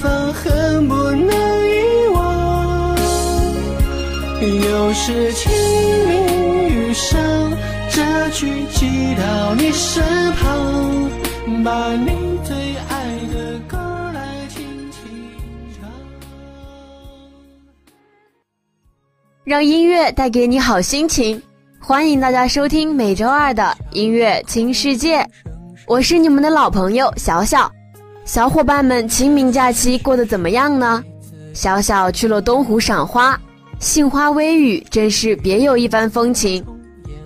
方恨不能遗忘又是清明雨上，这曲寄到你身旁，把你最爱的歌来轻轻唱。让音乐带给你好心情，欢迎大家收听每周二的音乐轻世界，我是你们的老朋友小小。小伙伴们，清明假期过得怎么样呢？小小去了东湖赏花。杏花微雨，真是别有一番风情。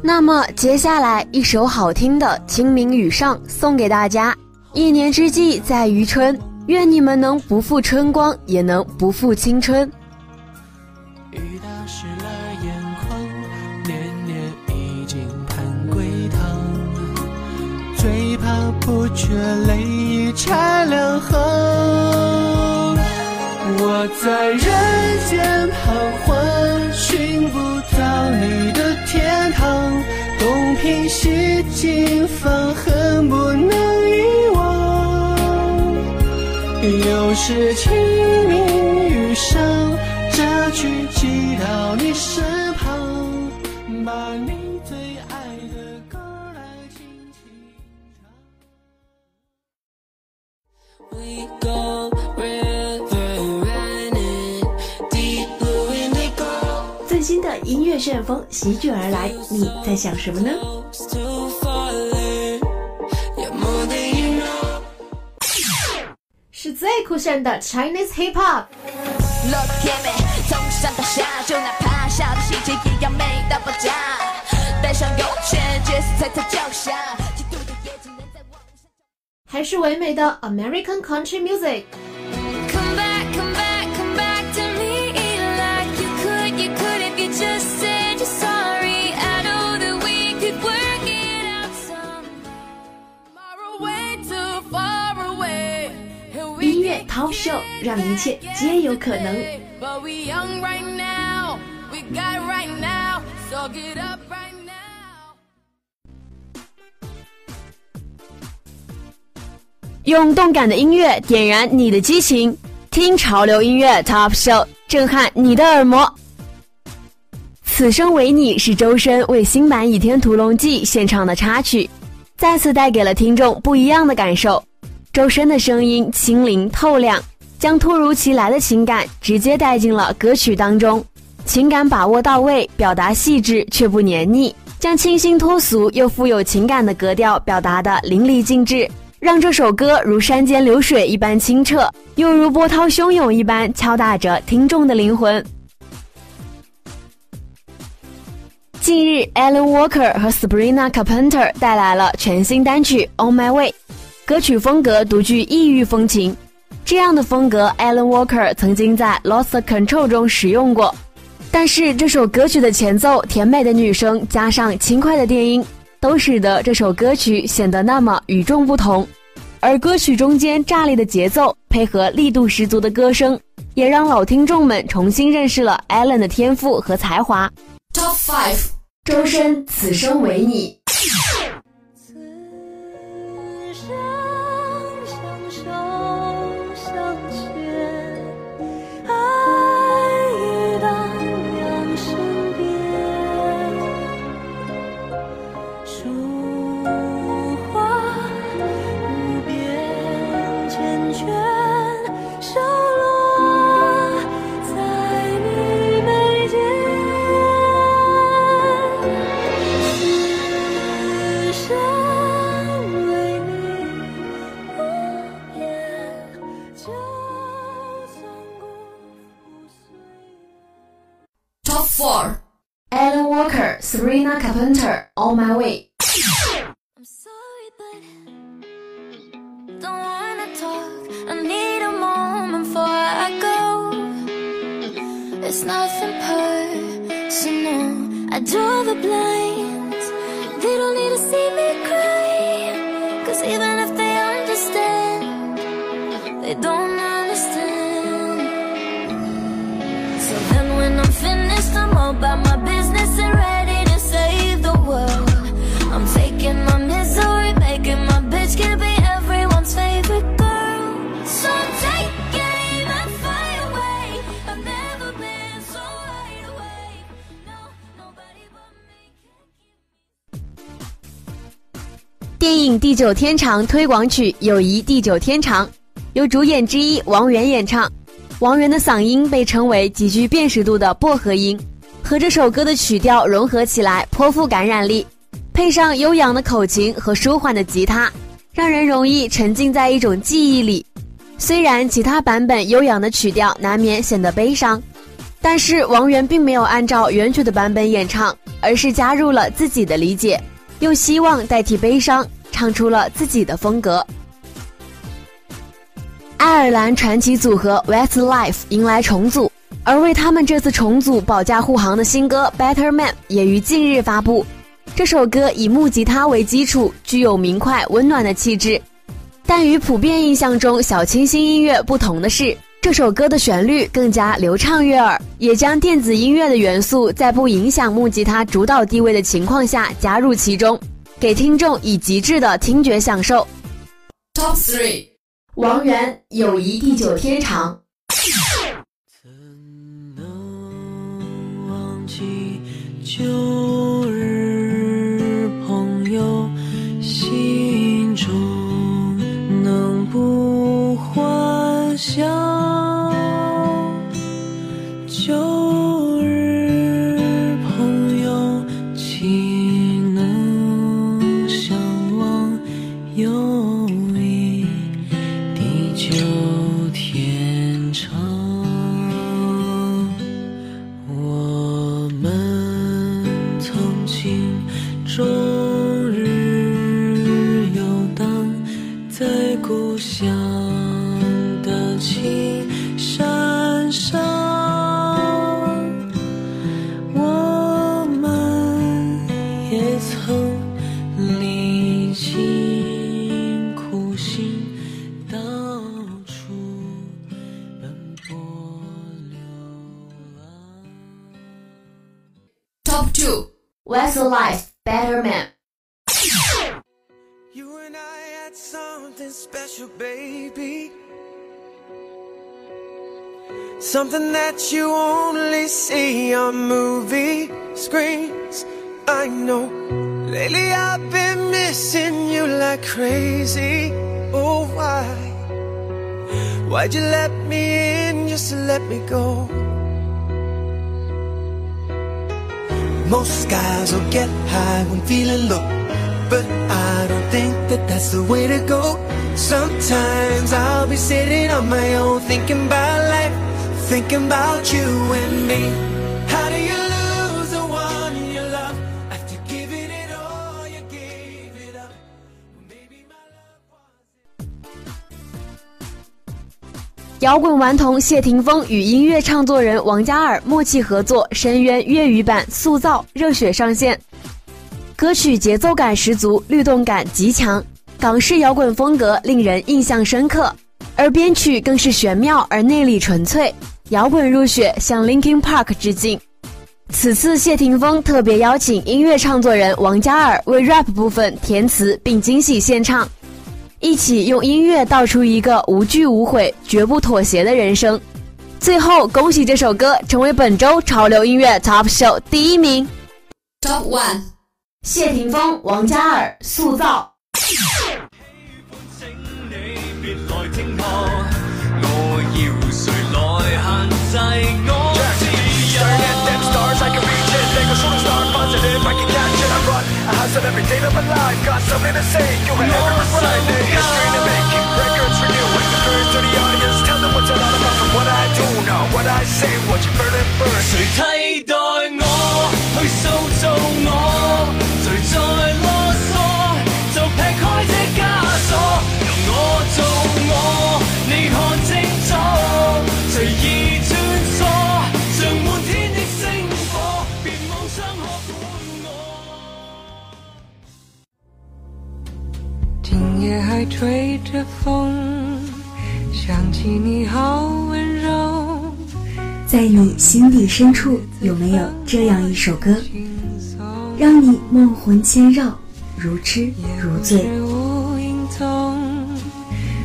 那么接下来一首好听的《清明雨上》送给大家。一年之计在于春，愿你们能不负春光，也能不负青春。雨最怕不觉泪已拆两行。我在人间彷徨，寻不到你的天堂。东拼西凑，放恨不能遗忘。又是清明雨上，这曲寄到你身音乐旋风席卷而来，你在想什么呢？是最酷炫的 Chinese Hip Hop。还是唯美的 American Country Music。Top Show 让一切皆有可能。用动感的音乐点燃你的激情，听潮流音乐 Top Show 震撼你的耳膜。此生为你是周深为新版《倚天屠龙记》献唱的插曲，再次带给了听众不一样的感受。周深的声音清灵透亮，将突如其来的情感直接带进了歌曲当中，情感把握到位，表达细致却不黏腻，将清新脱俗又富有情感的格调表达的淋漓尽致，让这首歌如山间流水一般清澈，又如波涛汹涌一般敲打着听众的灵魂。近日，Alan Walker 和 Sabrina Carpenter 带来了全新单曲《On My Way》。歌曲风格独具异域风情，这样的风格，Alan Walker 曾经在《Lost Control》中使用过。但是这首歌曲的前奏，甜美的女声加上轻快的电音，都使得这首歌曲显得那么与众不同。而歌曲中间炸裂的节奏，配合力度十足的歌声，也让老听众们重新认识了 Alan 的天赋和才华。Top Five，周深《此生为你》。My Way。I'm sorry, but don't wanna talk. I need a moment before I go. It's nothing personal. I draw the blinds. They don't need to see me cry. Cause even if they understand, they don't understand. So then when I'm finished, I'm all about my 电影《地久天长》推广曲《友谊地久天长》由主演之一王源演唱。王源的嗓音被称为极具辨识度的薄荷音，和这首歌的曲调融合起来，颇富感染力。配上悠扬的口琴和舒缓的吉他，让人容易沉浸在一种记忆里。虽然其他版本悠扬的曲调难免显得悲伤，但是王源并没有按照原曲的版本演唱，而是加入了自己的理解，用希望代替悲伤，唱出了自己的风格。爱尔兰传奇组合 Westlife 迎来重组，而为他们这次重组保驾护航的新歌《Better Man》也于近日发布。这首歌以木吉他为基础，具有明快温暖的气质。但与普遍印象中小清新音乐不同的是，这首歌的旋律更加流畅悦耳，也将电子音乐的元素在不影响木吉他主导地位的情况下加入其中，给听众以极致的听觉享受。Top Three，王源《友谊地久天长》。怎能忘记旧 I had something special, baby. Something that you only see on movie screens. I know. Lately I've been missing you like crazy. Oh, why? Why'd you let me in just to let me go? Most guys will get high when feeling low. But I don't think that that's the way to go. Sometimes I'll be sitting on my own, thinking about life, thinking about you and me. How do you lose the one you love after giving it all? You gave it up. Maybe my love was. 摇滚顽童谢霆锋与音乐唱作人王嘉尔默契合作，深渊粤语版《塑造》热血上线。歌曲节奏感十足，律动感极强，港式摇滚风格令人印象深刻，而编曲更是玄妙而内里纯粹，摇滚入血，向 Linkin Park 致敬。此次谢霆锋特别邀请音乐创作人王嘉尔为 rap 部分填词并惊喜献唱，一起用音乐道出一个无惧无悔、绝不妥协的人生。最后，恭喜这首歌成为本周潮流音乐 Top Show 第一名。Top One，谢霆锋、王嘉爾塑造。吹着风，想起你好温柔。在你心底深处，有没有这样一首歌，让你梦魂牵绕，如痴如醉？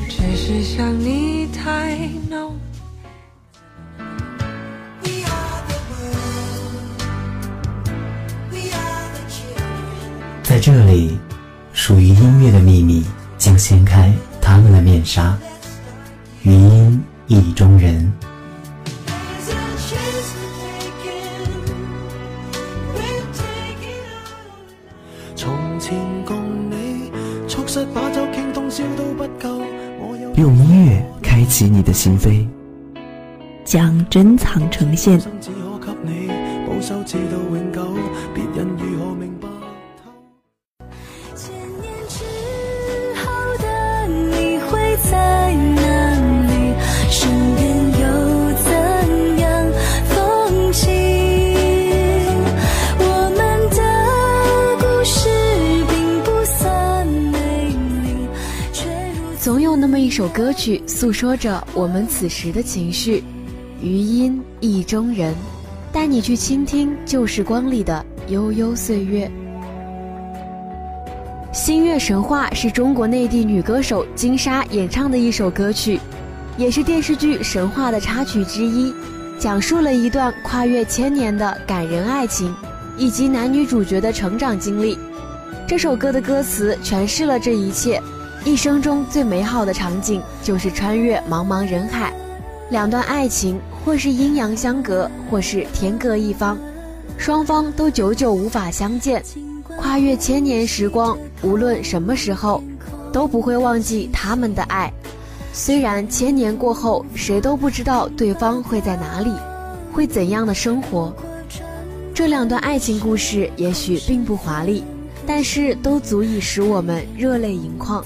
只是想你太浓。在这里，属于音乐的秘密将掀开他们的面纱。余音意中人。從前共你促膝把酒傾通宵都不夠，我有用音乐开启你的心扉，将珍藏呈現。首歌曲诉说着我们此时的情绪，余音意中人，带你去倾听旧时光里的悠悠岁月。《星月神话》是中国内地女歌手金莎演唱的一首歌曲，也是电视剧《神话》的插曲之一，讲述了一段跨越千年的感人爱情，以及男女主角的成长经历。这首歌的歌词诠释了这一切。一生中最美好的场景，就是穿越茫茫人海，两段爱情或是阴阳相隔，或是天各一方，双方都久久无法相见。跨越千年时光，无论什么时候，都不会忘记他们的爱。虽然千年过后，谁都不知道对方会在哪里，会怎样的生活。这两段爱情故事也许并不华丽，但是都足以使我们热泪盈眶。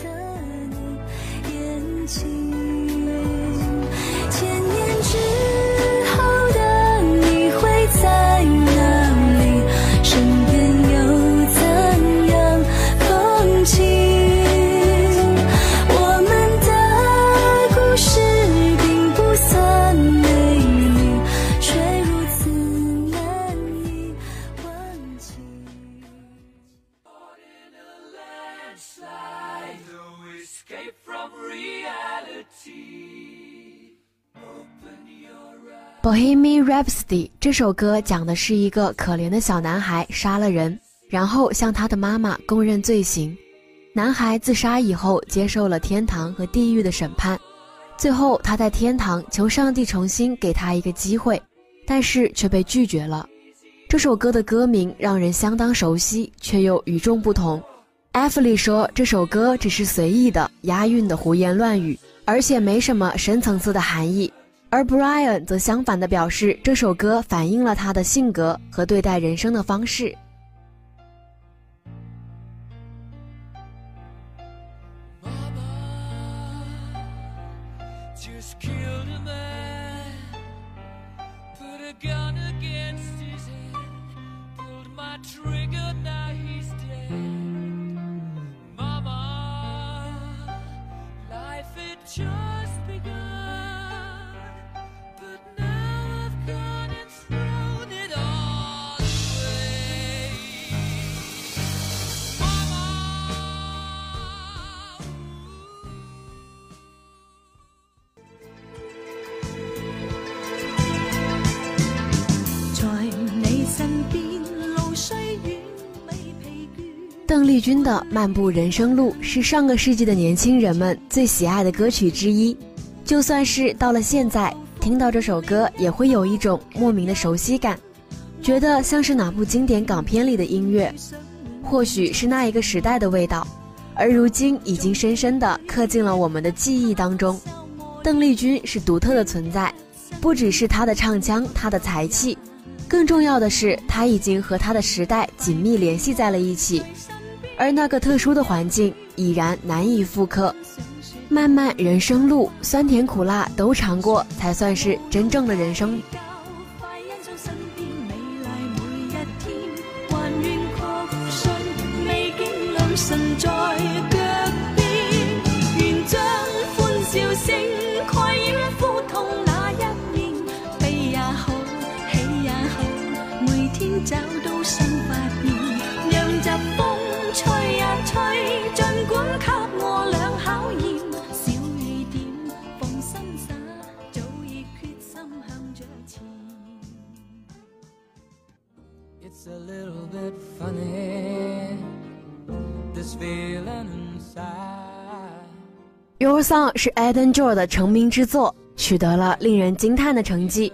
Bohemian Rhapsody》这首歌讲的是一个可怜的小男孩杀了人，然后向他的妈妈供认罪行。男孩自杀以后，接受了天堂和地狱的审判。最后，他在天堂求上帝重新给他一个机会，但是却被拒绝了。这首歌的歌名让人相当熟悉，却又与众不同。艾弗里说这首歌只是随意的、押韵的胡言乱语，而且没什么深层次的含义。而 Brian 则相反的表示，这首歌反映了他的性格和对待人生的方式。邓丽君的《漫步人生路》是上个世纪的年轻人们最喜爱的歌曲之一。就算是到了现在，听到这首歌也会有一种莫名的熟悉感，觉得像是哪部经典港片里的音乐，或许是那一个时代的味道，而如今已经深深地刻进了我们的记忆当中。邓丽君是独特的存在，不只是她的唱腔、她的才气。更重要的是，他已经和他的时代紧密联系在了一起，而那个特殊的环境已然难以复刻。漫漫人生路，酸甜苦辣都尝過，才算是真正的人生。Your Song 是 Eden Joe 的成名之作，取得了令人惊叹的成绩。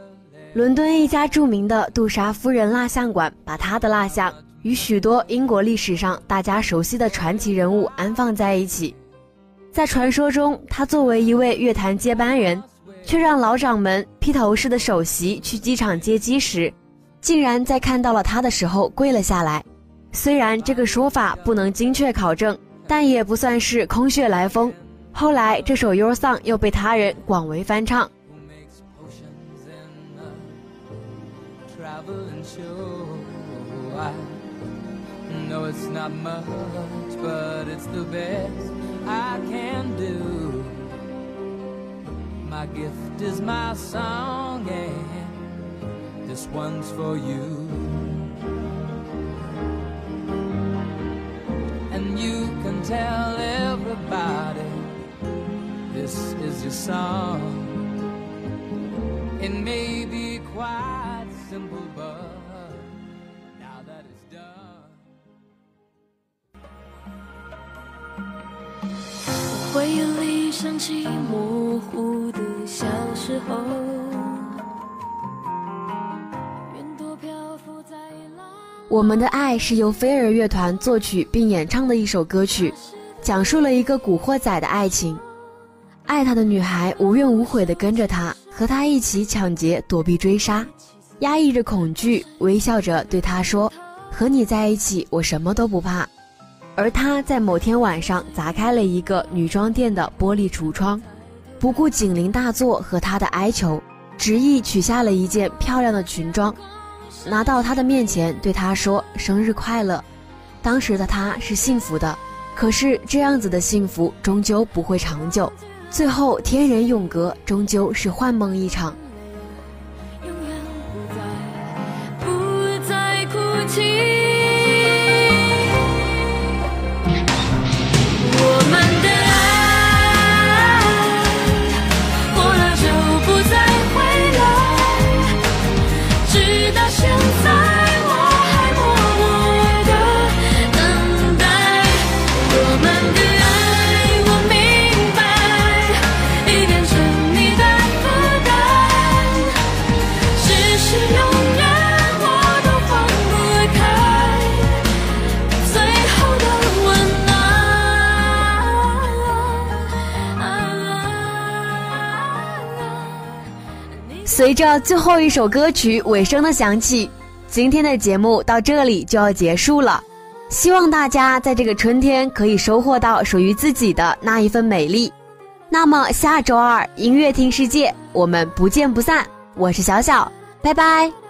伦敦一家著名的杜莎夫人蜡像馆把他的蜡像与许多英国历史上大家熟悉的传奇人物安放在一起。在传说中，他作为一位乐坛接班人，却让老掌门披头士的首席去机场接机时，竟然在看到了他的时候跪了下来。虽然这个说法不能精确考证，但也不算是空穴来风。后来，这首《Your Song》又被他人广为翻唱。No, it's not much, but it's the best I can do. My gift is my song, and this one's for you. And you can tell everybody this is your song. It may be quite simple, but now that it's done. 回忆里想起模糊的小时候，我们的爱是由飞儿乐团作曲并演唱的一首歌曲，讲述了一个古惑仔的爱情。爱他的女孩无怨无悔地跟着他，和他一起抢劫、躲避追杀，压抑着恐惧，微笑着对他说：“和你在一起，我什么都不怕。”而他在某天晚上砸开了一个女装店的玻璃橱窗，不顾警铃大作和他的哀求，执意取下了一件漂亮的裙装，拿到他的面前对他说：“生日快乐。”当时的他是幸福的，可是这样子的幸福终究不会长久。最后，天人永隔，终究是幻梦一场。不再哭泣。随着最后一首歌曲尾声的响起，今天的节目到这里就要结束了。希望大家在这个春天可以收获到属于自己的那一份美丽。那么下周二音乐听世界，我们不见不散。我是小小，拜拜。